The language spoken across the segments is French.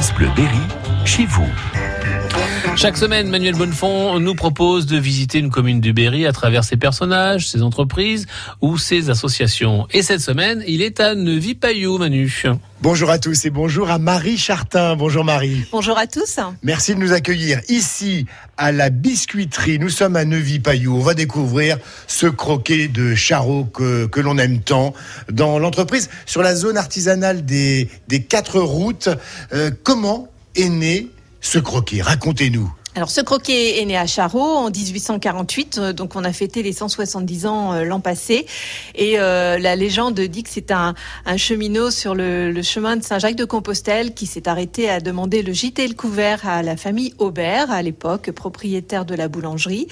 France Bleu Berry, chez vous. Chaque semaine, Manuel Bonnefond nous propose de visiter une commune du Berry à travers ses personnages, ses entreprises ou ses associations. Et cette semaine, il est à Neuvy-Payou, Manu. Bonjour à tous et bonjour à Marie Chartin. Bonjour Marie. Bonjour à tous. Merci de nous accueillir ici à la biscuiterie. Nous sommes à Neuvy-Payou. On va découvrir ce croquet de charreau que, que l'on aime tant dans l'entreprise sur la zone artisanale des, des quatre routes. Euh, comment est né ce croquet Racontez-nous. Alors, ce croquet est né à Charot en 1848, euh, donc on a fêté les 170 ans euh, l'an passé. Et euh, la légende dit que c'est un, cheminot sur le, chemin de Saint-Jacques-de-Compostelle qui s'est arrêté à demander le gîte et le couvert à la famille Aubert, à l'époque propriétaire de la boulangerie,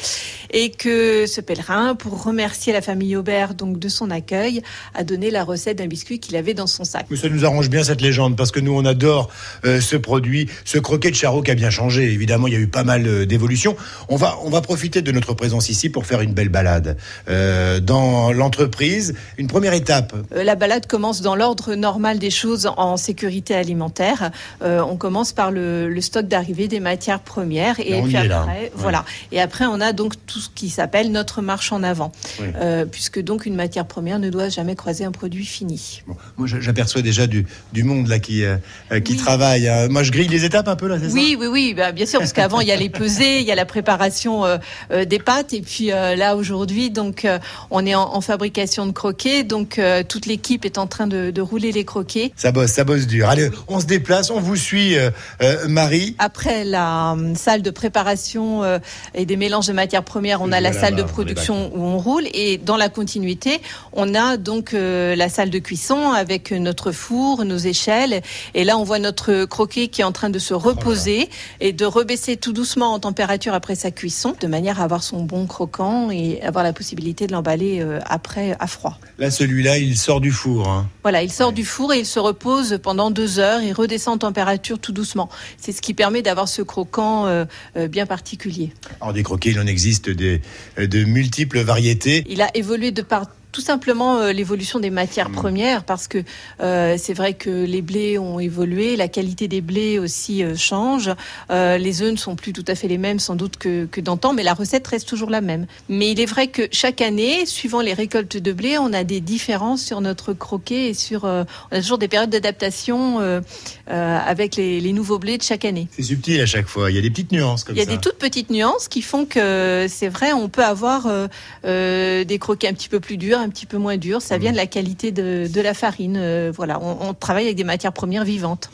et que ce pèlerin, pour remercier la famille Aubert donc de son accueil, a donné la recette d'un biscuit qu'il avait dans son sac. Ça nous arrange bien cette légende parce que nous on adore ce produit, ce croquet de Charot qui a bien changé. Évidemment, il y a eu pas mal euh, d'évolution. On va, on va profiter de notre présence ici pour faire une belle balade euh, dans l'entreprise. Une première étape. Euh, la balade commence dans l'ordre normal des choses en sécurité alimentaire. Euh, on commence par le, le stock d'arrivée des matières premières et on puis après, là. voilà. Et après, on a donc tout ce qui s'appelle notre marche en avant, Oui. Euh, puisque donc une matière première ne doit jamais croiser un produit fini. Bon, moi, j'aperçois déjà du, du monde là qui, qui Oui. travaille. hein. Moi, je grille les étapes un peu là, Oui, oui, oui, bah, bien sûr, parce qu'avant il y a les pesées, il y a la préparation euh, euh, des pâtes, et puis euh, là aujourd'hui, donc on est en, en fabrication de croquets, donc toute l'équipe est en train de, de rouler les croquets. ça bosse, ça bosse dur. Allez, on se déplace, on vous suit, Marie. Après la salle de préparation et des mélanges de matières premières, on a la salle de production où on roule. Et dans la continuité, on a donc la salle de cuisson avec notre four, nos échelles. Et là on voit notre croquet qui est en train de se reposer et de rebaisser tout doucement en température après sa cuisson de manière à avoir son bon croquant et avoir la possibilité de l'emballer euh, après à froid. Là, celui-là, il sort du four. hein. Voilà, il sort du four et il se repose pendant deux heures et redescend en température tout doucement. C'est ce qui permet d'avoir ce croquant euh, euh, bien particulier. Alors, des croquets, il en existe des, de multiples variétés. Il a évolué de par tout simplement euh, l'évolution des matières premières parce que euh, c'est vrai que les blés ont évolué, la qualité des blés aussi euh, change, les œufs ne sont plus tout à fait les mêmes sans doute que, que d'antan, mais la recette reste toujours la même. Mais il est vrai que chaque année, suivant les récoltes de blé, on a des différences sur notre croquet et sur on a toujours des périodes d'adaptation avec les, les nouveaux blés de chaque année. C'est subtil à chaque fois. Il y a des petites nuances comme Il y a ça. des toutes petites nuances qui font que c'est vrai, on peut avoir des croquets un petit peu plus durs, un petit peu moins durs. Ça vient de la qualité de, la farine. euh, voilà, on, travaille avec des matières premières vivantes.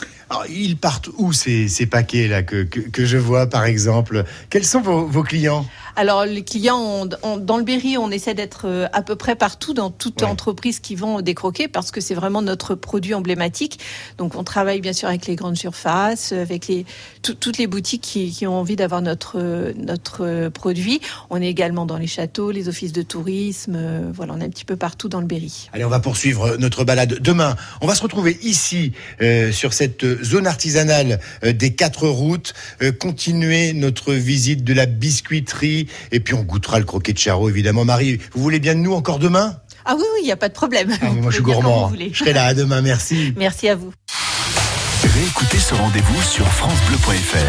Ils partent où ces, ces paquets là que, je vois par exemple? Quels sont vos clients? Alors les clients, ont- ont- dans le Berry, on essaie d'être euh, à peu près partout dans toute Ouais. entreprise qui vend des croquets parce que c'est vraiment notre produit emblématique. Donc on travaille bien sûr avec les grandes surfaces, avec les tout- toutes les boutiques qui, qui ont envie d'avoir notre notre euh, produit. On est également dans les châteaux, les offices de tourisme. euh, voilà, on est un petit peu partout dans le Berry. Allez, on va poursuivre notre balade. Demain, on va se retrouver ici, euh, sur cette zone artisanale euh, des quatre routes, euh, continuer notre visite de la biscuiterie, et puis on goûtera le croquet de charreau, évidemment. Marie, vous voulez bien de nous encore demain? Ah oui, oui, il n'y a pas de problème. Ah, Moi, je suis gourmand. voulez. Je serai là à demain, merci. Merci à vous. Réécoutez ce rendez-vous sur FranceBleu.fr.